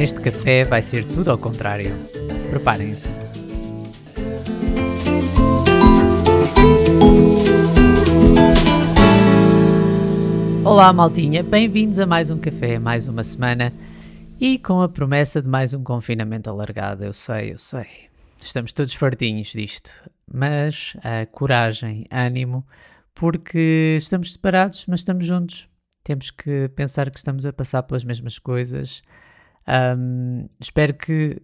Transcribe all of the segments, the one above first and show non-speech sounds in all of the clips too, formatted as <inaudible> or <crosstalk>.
Neste café vai ser tudo ao contrário. Preparem-se. Olá, maltinha, bem-vindos a mais um café, mais uma semana e com a promessa de mais um confinamento alargado. Eu sei, eu sei. Estamos todos fartinhos disto, mas coragem, ânimo, porque estamos separados, mas estamos juntos. Temos que pensar que estamos a passar pelas mesmas coisas. Um, espero que,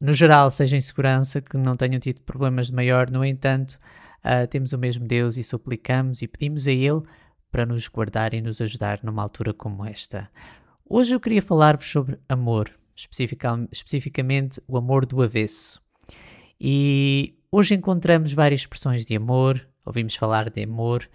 no geral, seja em segurança, que não tenham tido problemas de maior. No entanto, uh, temos o mesmo Deus e suplicamos e pedimos a Ele para nos guardar e nos ajudar numa altura como esta. Hoje eu queria falar-vos sobre amor, especificamente o amor do avesso. E hoje encontramos várias expressões de amor, ouvimos falar de amor,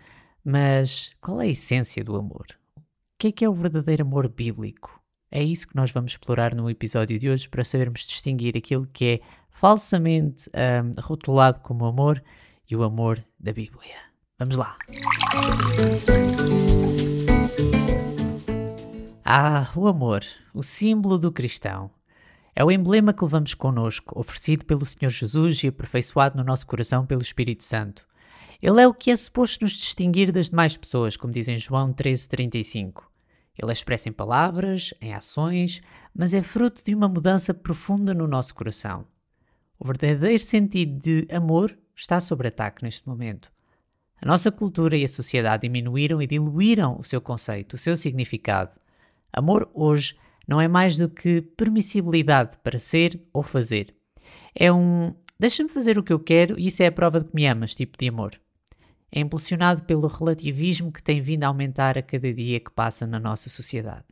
mas qual é a essência do amor? O que é que é o verdadeiro amor bíblico? É isso que nós vamos explorar no episódio de hoje para sabermos distinguir aquilo que é falsamente um, rotulado como amor e o amor da Bíblia. Vamos lá! Ah, o amor, o símbolo do cristão. É o emblema que levamos connosco, oferecido pelo Senhor Jesus e aperfeiçoado no nosso coração pelo Espírito Santo. Ele é o que é suposto nos distinguir das demais pessoas, como diz em João 13,35. Ele é expresso em palavras, em ações, mas é fruto de uma mudança profunda no nosso coração. O verdadeiro sentido de amor está sob ataque neste momento. A nossa cultura e a sociedade diminuíram e diluíram o seu conceito, o seu significado. Amor hoje não é mais do que permissibilidade para ser ou fazer. É um deixa-me fazer o que eu quero e isso é a prova de que me amas tipo de amor é impulsionado pelo relativismo que tem vindo a aumentar a cada dia que passa na nossa sociedade.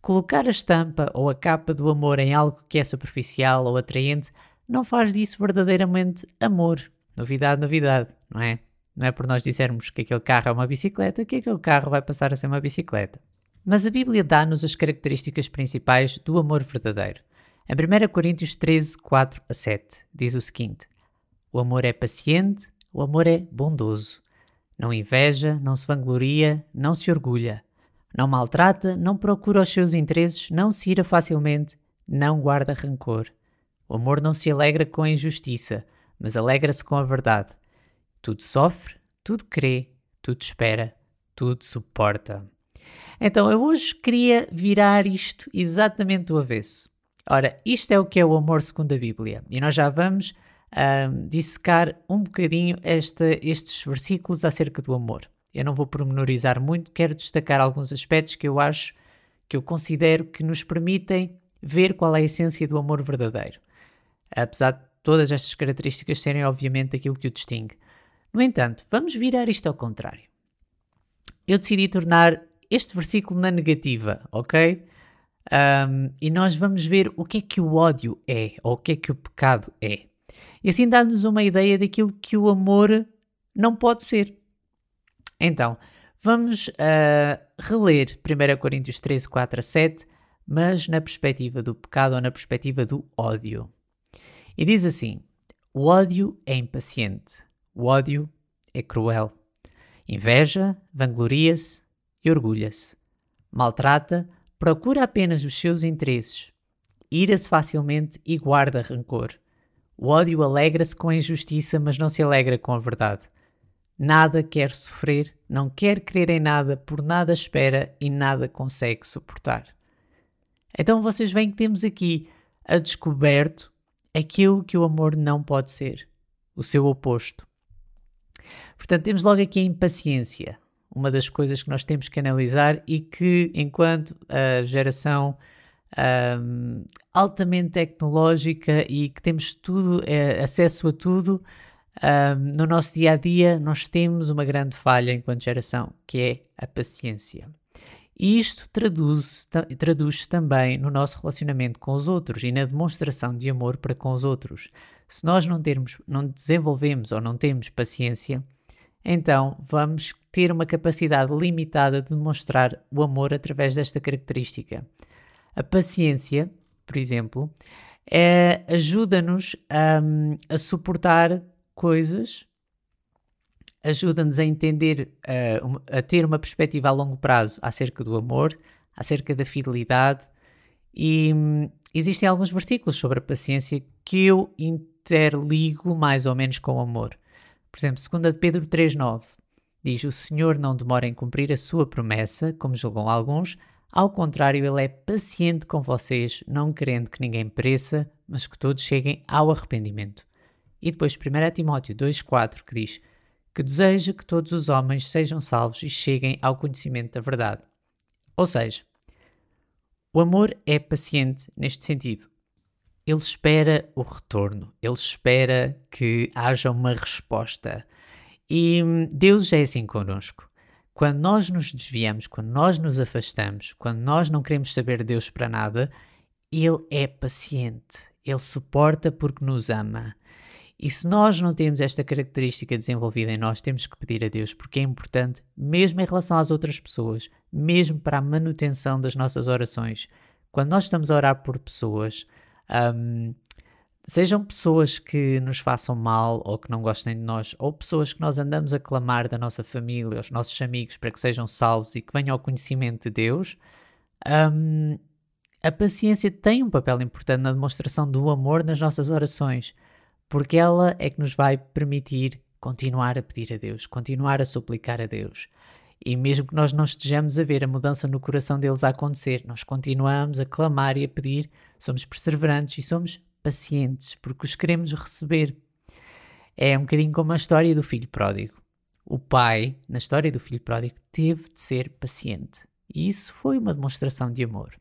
Colocar a estampa ou a capa do amor em algo que é superficial ou atraente não faz disso verdadeiramente amor. Novidade, novidade, não é? Não é por nós dissermos que aquele carro é uma bicicleta que aquele carro vai passar a ser uma bicicleta. Mas a Bíblia dá-nos as características principais do amor verdadeiro. Em 1 Coríntios 13, 4 a 7, diz o seguinte: O amor é paciente, o amor é bondoso. Não inveja, não se vangloria, não se orgulha. Não maltrata, não procura os seus interesses, não se ira facilmente, não guarda rancor. O amor não se alegra com a injustiça, mas alegra-se com a verdade. Tudo sofre, tudo crê, tudo espera, tudo suporta. Então eu hoje queria virar isto exatamente do avesso. Ora, isto é o que é o amor segundo a Bíblia. E nós já vamos dissecar um bocadinho esta, estes versículos acerca do amor. Eu não vou pormenorizar muito, quero destacar alguns aspectos que eu acho, que eu considero que nos permitem ver qual é a essência do amor verdadeiro. Apesar de todas estas características serem, obviamente, aquilo que o distingue. No entanto, vamos virar isto ao contrário. Eu decidi tornar este versículo na negativa, ok? Um, e nós vamos ver o que é que o ódio é, ou o que é que o pecado é. E assim dá-nos uma ideia daquilo que o amor não pode ser. Então, vamos uh, reler 1 Coríntios 13, 4 a 7, mas na perspectiva do pecado ou na perspectiva do ódio. E diz assim: O ódio é impaciente, o ódio é cruel. Inveja, vangloria-se e orgulha-se. Maltrata, procura apenas os seus interesses. Ira-se facilmente e guarda rancor. O ódio alegra-se com a injustiça, mas não se alegra com a verdade. Nada quer sofrer, não quer crer em nada, por nada espera e nada consegue suportar. Então vocês veem que temos aqui a descoberto aquilo que o amor não pode ser, o seu oposto. Portanto, temos logo aqui a impaciência, uma das coisas que nós temos que analisar e que, enquanto a geração um, altamente tecnológica e que temos tudo, é, acesso a tudo, um, no nosso dia a dia nós temos uma grande falha enquanto geração, que é a paciência. E isto traduz-se traduz também no nosso relacionamento com os outros e na demonstração de amor para com os outros. Se nós não, termos, não desenvolvemos ou não temos paciência, então vamos ter uma capacidade limitada de demonstrar o amor através desta característica. A paciência, por exemplo, é, ajuda-nos a, suportar coisas, ajuda-nos a entender, a, ter uma perspectiva a longo prazo acerca do amor, acerca da fidelidade E existem alguns versículos sobre a paciência que eu interligo mais ou menos com o amor. Por exemplo, 2 de Pedro 3,9 diz: O Senhor não demora em cumprir a sua promessa, como julgam alguns, ao contrário, Ele é paciente com vocês, não querendo que ninguém pereça, mas que todos cheguem ao arrependimento. E depois 1 Timóteo 2,4 que diz que deseja que todos os homens sejam salvos e cheguem ao conhecimento da verdade. Ou seja, o amor é paciente neste sentido. Ele espera o retorno, ele espera que haja uma resposta. E hum, Deus é assim conosco. Quando nós nos desviamos, quando nós nos afastamos, quando nós não queremos saber de Deus para nada, Ele é paciente, Ele suporta porque nos ama. E se nós não temos esta característica desenvolvida em nós, temos que pedir a Deus, porque é importante, mesmo em relação às outras pessoas, mesmo para a manutenção das nossas orações. Quando nós estamos a orar por pessoas, um, sejam pessoas que nos façam mal ou que não gostem de nós, ou pessoas que nós andamos a clamar da nossa família, aos nossos amigos, para que sejam salvos e que venham ao conhecimento de Deus, um, a paciência tem um papel importante na demonstração do amor nas nossas orações porque ela é que nos vai permitir continuar a pedir a Deus, continuar a suplicar a Deus. E mesmo que nós não estejamos a ver a mudança no coração deles a acontecer, nós continuamos a clamar e a pedir, somos perseverantes e somos pacientes, porque os queremos receber. É um bocadinho como a história do filho pródigo. O pai, na história do filho pródigo, teve de ser paciente. E isso foi uma demonstração de amor.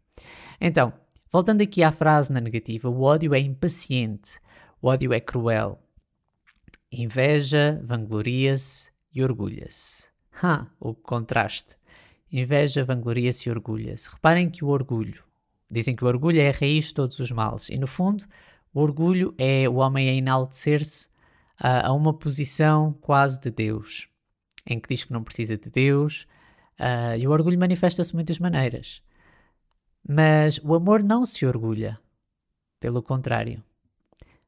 Então, voltando aqui à frase na negativa, o ódio é impaciente. O ódio é cruel. Inveja, vangloria-se e orgulha-se. Ha, o contraste. Inveja, vangloria-se e orgulha-se. Reparem que o orgulho, dizem que o orgulho é a raiz de todos os males. E no fundo, o orgulho é o homem a enaltecer-se uh, a uma posição quase de Deus, em que diz que não precisa de Deus. Uh, e o orgulho manifesta-se de muitas maneiras. Mas o amor não se orgulha. Pelo contrário,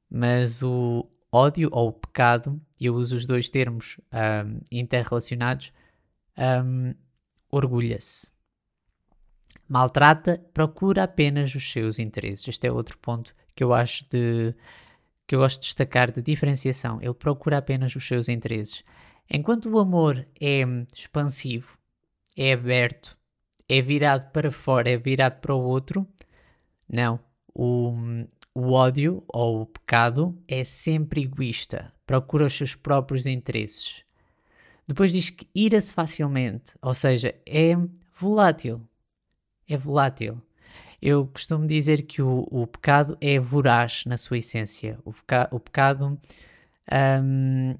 mas o ódio ou o pecado, eu uso os dois termos um, interrelacionados, um, orgulha-se. Maltrata, procura apenas os seus interesses. Este é outro ponto que eu acho de que eu gosto de destacar de diferenciação. Ele procura apenas os seus interesses. Enquanto o amor é expansivo, é aberto, é virado para fora, é virado para o outro, não. O, o ódio ou o pecado é sempre egoísta, procura os seus próprios interesses. Depois diz que ira-se facilmente, ou seja, é volátil. É volátil. Eu costumo dizer que o, o pecado é voraz na sua essência. O, peca, o pecado. Um,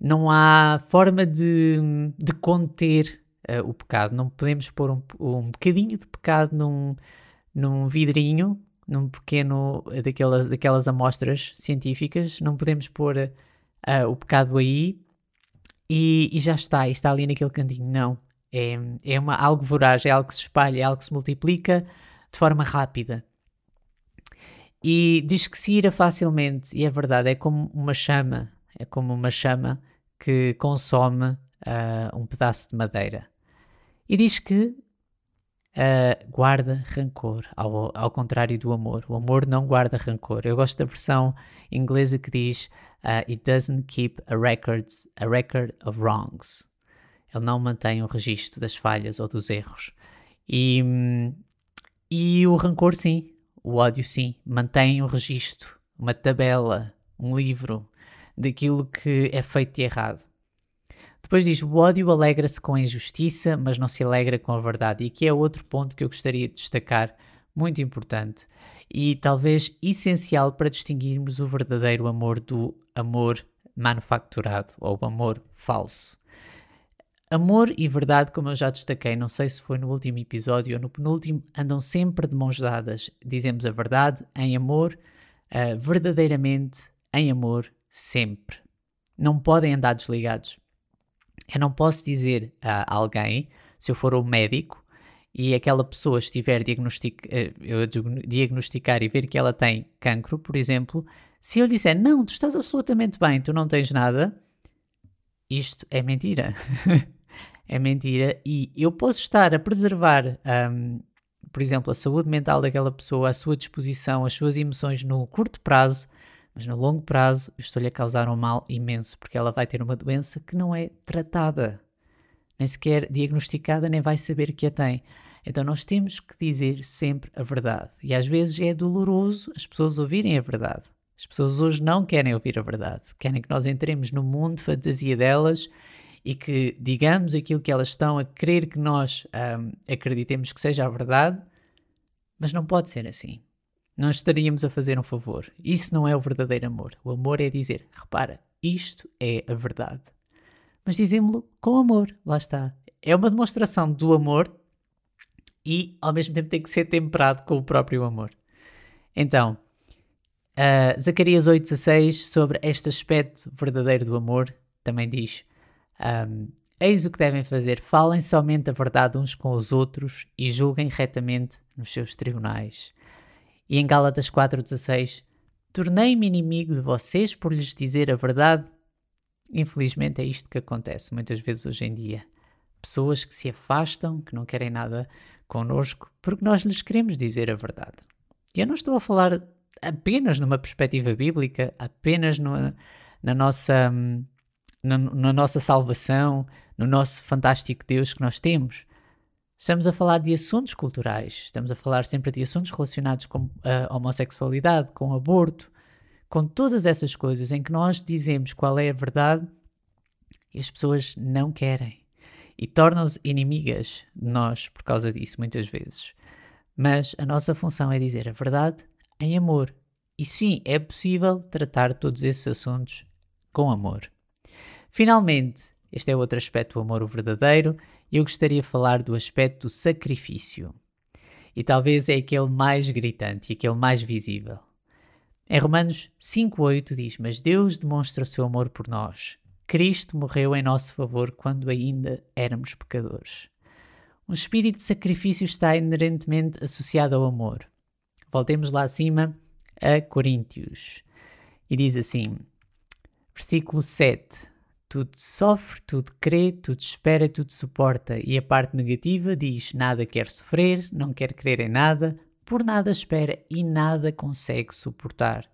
não há forma de, de conter uh, o pecado. Não podemos pôr um, um bocadinho de pecado num, num vidrinho num pequeno daquelas, daquelas amostras científicas, não podemos pôr uh, o pecado aí e, e, já está, e está ali naquele cantinho. Não, é, é uma, algo voraz, é algo que se espalha, é algo que se multiplica de forma rápida. E diz que se ira facilmente, e é verdade, é como uma chama, é como uma chama que consome uh, um pedaço de madeira. E diz que uh, guarda rancor, ao, ao contrário do amor. O amor não guarda rancor. Eu gosto da versão inglesa que diz uh, It doesn't keep a, records, a record of wrongs. Ele não mantém o registro das falhas ou dos erros. E, e o rancor, sim. O ódio, sim. Mantém o registro, uma tabela, um livro daquilo que é feito de errado. Depois diz: o ódio alegra-se com a injustiça, mas não se alegra com a verdade. E aqui é outro ponto que eu gostaria de destacar, muito importante e talvez essencial para distinguirmos o verdadeiro amor do amor manufaturado ou amor falso. Amor e verdade, como eu já destaquei, não sei se foi no último episódio ou no penúltimo, andam sempre de mãos dadas. Dizemos a verdade em amor, uh, verdadeiramente em amor, sempre. Não podem andar desligados. Eu não posso dizer a alguém, se eu for um médico e aquela pessoa estiver diagnostic, eh, diagnosticar e ver que ela tem cancro, por exemplo, se eu disser não, tu estás absolutamente bem, tu não tens nada, isto é mentira. <laughs> é mentira e eu posso estar a preservar um, por exemplo, a saúde mental daquela pessoa, a sua disposição, as suas emoções no curto prazo, mas no longo prazo estou-lhe a causar um mal imenso, porque ela vai ter uma doença que não é tratada, nem sequer diagnosticada, nem vai saber que a tem. Então nós temos que dizer sempre a verdade. E às vezes é doloroso as pessoas ouvirem a verdade. As pessoas hoje não querem ouvir a verdade. Querem que nós entremos no mundo fantasia delas e que digamos aquilo que elas estão a querer que nós um, acreditemos que seja a verdade, mas não pode ser assim. Não estaríamos a fazer um favor. Isso não é o verdadeiro amor. O amor é dizer: repara, isto é a verdade. Mas dizemos-lo com amor, lá está. É uma demonstração do amor e ao mesmo tempo tem que ser temperado com o próprio amor. Então, uh, Zacarias 8,16, sobre este aspecto verdadeiro do amor, também diz: um, Eis o que devem fazer: falem somente a verdade uns com os outros e julguem retamente nos seus tribunais. E em Gálatas 4,16: Tornei-me inimigo de vocês por lhes dizer a verdade. Infelizmente é isto que acontece muitas vezes hoje em dia. Pessoas que se afastam, que não querem nada connosco, porque nós lhes queremos dizer a verdade. E eu não estou a falar apenas numa perspectiva bíblica, apenas no, na nossa hum, na, na nossa salvação, no nosso fantástico Deus que nós temos. Estamos a falar de assuntos culturais, estamos a falar sempre de assuntos relacionados com a homossexualidade, com aborto, com todas essas coisas em que nós dizemos qual é a verdade e as pessoas não querem e tornam-se inimigas de nós por causa disso, muitas vezes. Mas a nossa função é dizer a verdade em amor. E sim, é possível tratar todos esses assuntos com amor. Finalmente, este é outro aspecto do amor verdadeiro, e eu gostaria de falar do aspecto do sacrifício. E talvez é aquele mais gritante e aquele mais visível. Em Romanos 5,8 diz: Mas Deus demonstra o seu amor por nós. Cristo morreu em nosso favor quando ainda éramos pecadores. Um espírito de sacrifício está inerentemente associado ao amor. Voltemos lá acima a Coríntios. E diz assim, versículo 7: tudo sofre, tudo crê, tudo espera, tudo suporta. E a parte negativa diz: nada quer sofrer, não quer crer em nada, por nada espera e nada consegue suportar.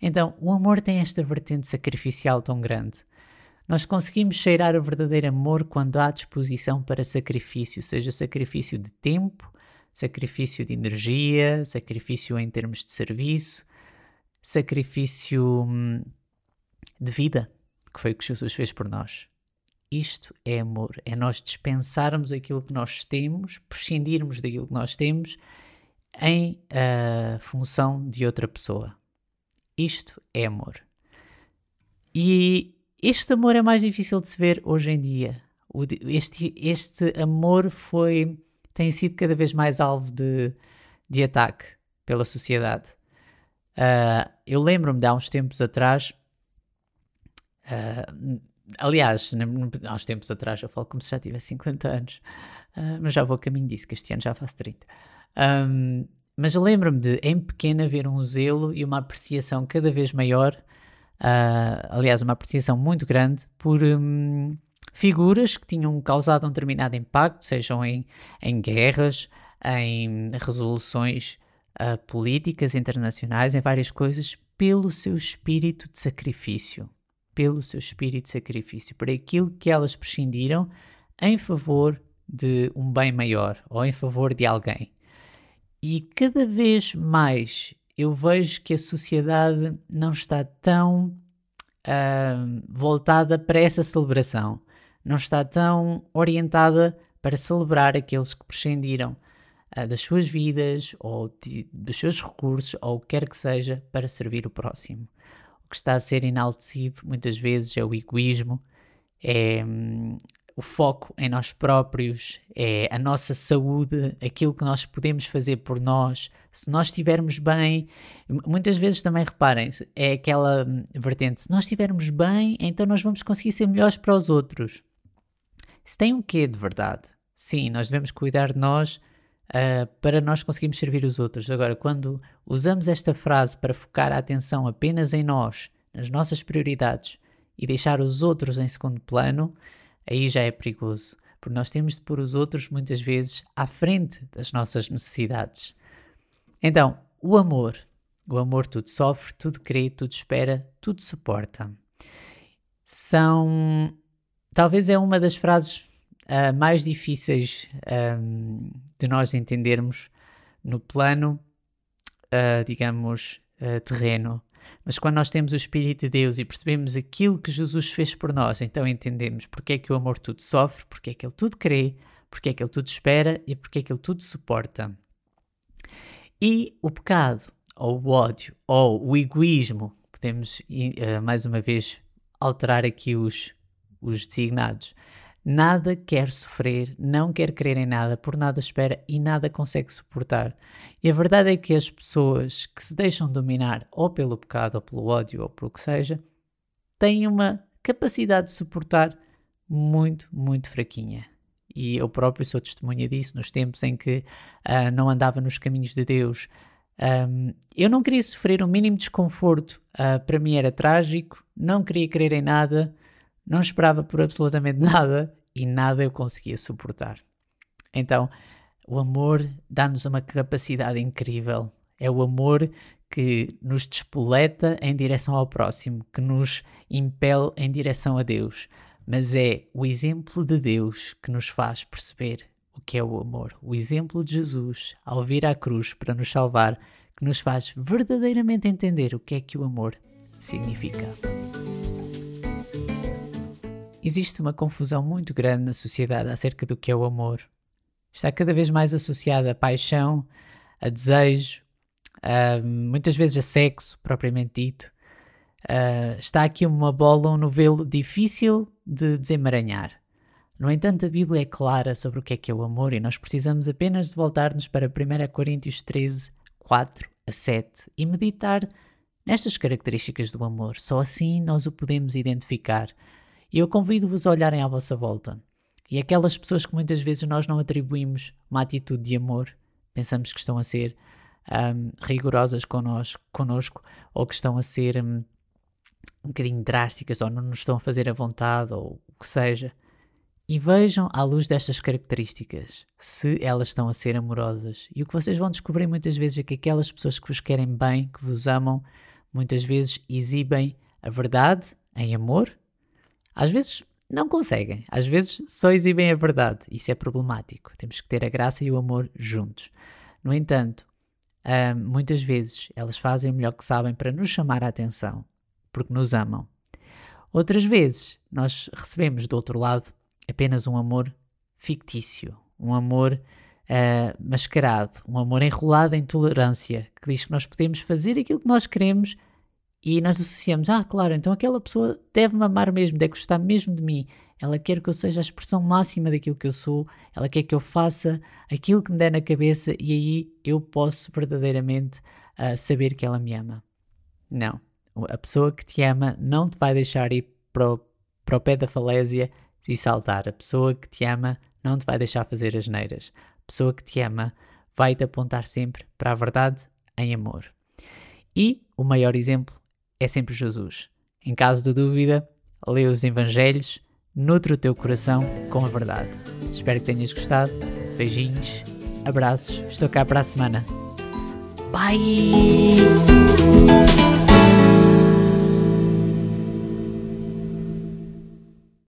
Então, o amor tem esta vertente sacrificial tão grande. Nós conseguimos cheirar o verdadeiro amor quando há disposição para sacrifício, seja sacrifício de tempo, sacrifício de energia, sacrifício em termos de serviço, sacrifício hum, de vida que foi o que Jesus fez por nós. Isto é amor, é nós dispensarmos aquilo que nós temos, prescindirmos daquilo que nós temos em uh, função de outra pessoa. Isto é amor. E este amor é mais difícil de se ver hoje em dia. Este, este amor foi tem sido cada vez mais alvo de, de ataque pela sociedade. Uh, eu lembro-me de há uns tempos atrás Uh, aliás, há uns tempos atrás eu falo como se já tivesse 50 anos, uh, mas já vou a caminho disso, que este ano já faço 30. Um, mas lembro-me de, em pequena, ver um zelo e uma apreciação cada vez maior, uh, aliás, uma apreciação muito grande por um, figuras que tinham causado um determinado impacto, sejam em, em guerras, em resoluções uh, políticas internacionais, em várias coisas, pelo seu espírito de sacrifício pelo seu espírito de sacrifício, por aquilo que elas prescindiram em favor de um bem maior ou em favor de alguém. E cada vez mais eu vejo que a sociedade não está tão uh, voltada para essa celebração, não está tão orientada para celebrar aqueles que prescindiram uh, das suas vidas ou de, dos seus recursos ou o que quer que seja para servir o próximo que está a ser enaltecido muitas vezes é o egoísmo, é hum, o foco em nós próprios, é a nossa saúde, aquilo que nós podemos fazer por nós. Se nós estivermos bem, muitas vezes também reparem, é aquela hum, vertente: se nós estivermos bem, então nós vamos conseguir ser melhores para os outros. Isso tem um quê de verdade? Sim, nós devemos cuidar de nós uh, para nós conseguirmos servir os outros. Agora, quando usamos esta frase para focar a atenção apenas em nós, nas nossas prioridades e deixar os outros em segundo plano, aí já é perigoso. porque nós temos de pôr os outros muitas vezes à frente das nossas necessidades. Então, o amor. O amor tudo sofre, tudo crê, tudo espera, tudo suporta. São. Talvez é uma das frases uh, mais difíceis um, de nós entendermos no plano, uh, digamos, uh, terreno. Mas quando nós temos o Espírito de Deus e percebemos aquilo que Jesus fez por nós, então entendemos porque é que o amor tudo sofre, porque é que ele tudo crê, porque é que ele tudo espera e porque é que ele tudo suporta. E o pecado, ou o ódio, ou o egoísmo, podemos mais uma vez alterar aqui os, os designados. Nada quer sofrer, não quer crer em nada, por nada espera e nada consegue suportar. E a verdade é que as pessoas que se deixam dominar ou pelo pecado, ou pelo ódio, ou pelo que seja, têm uma capacidade de suportar muito, muito fraquinha. E eu próprio sou testemunha disso, nos tempos em que uh, não andava nos caminhos de Deus. Um, eu não queria sofrer o um mínimo desconforto, uh, para mim era trágico, não queria crer em nada, não esperava por absolutamente nada e nada eu conseguia suportar. Então, o amor dá-nos uma capacidade incrível. É o amor que nos despoleta em direção ao próximo, que nos impele em direção a Deus. Mas é o exemplo de Deus que nos faz perceber o que é o amor. O exemplo de Jesus ao vir à cruz para nos salvar, que nos faz verdadeiramente entender o que é que o amor significa. Existe uma confusão muito grande na sociedade acerca do que é o amor. Está cada vez mais associado a paixão, a desejo, a, muitas vezes a sexo, propriamente dito. Está aqui uma bola, um novelo difícil de desemaranhar. No entanto, a Bíblia é clara sobre o que é que é o amor e nós precisamos apenas de voltar-nos para 1 Coríntios 13, 4 a 7 e meditar nestas características do amor. Só assim nós o podemos identificar e eu convido-vos a olharem à vossa volta. E aquelas pessoas que muitas vezes nós não atribuímos uma atitude de amor, pensamos que estão a ser um, rigorosas connosco, connosco ou que estão a ser um, um bocadinho drásticas ou não nos estão a fazer a vontade ou o que seja. E vejam à luz destas características se elas estão a ser amorosas. E o que vocês vão descobrir muitas vezes é que aquelas pessoas que vos querem bem, que vos amam, muitas vezes exibem a verdade em amor às vezes não conseguem, às vezes só exibem a verdade. Isso é problemático. Temos que ter a graça e o amor juntos. No entanto, muitas vezes elas fazem o melhor que sabem para nos chamar a atenção, porque nos amam. Outras vezes, nós recebemos do outro lado apenas um amor fictício, um amor uh, mascarado, um amor enrolado em tolerância, que diz que nós podemos fazer aquilo que nós queremos e nós associamos, ah, claro, então aquela pessoa deve-me amar mesmo, deve gostar mesmo de mim. Ela quer que eu seja a expressão máxima daquilo que eu sou, ela quer que eu faça aquilo que me der na cabeça e aí eu posso verdadeiramente uh, saber que ela me ama. Não. A pessoa que te ama não te vai deixar ir para o, para o pé da falésia e saltar. A pessoa que te ama não te vai deixar fazer as neiras. A pessoa que te ama vai te apontar sempre para a verdade em amor. E o maior exemplo é sempre Jesus. Em caso de dúvida, lê os Evangelhos, nutre o teu coração com a verdade. Espero que tenhas gostado. Beijinhos, abraços, estou cá para a semana. Bye!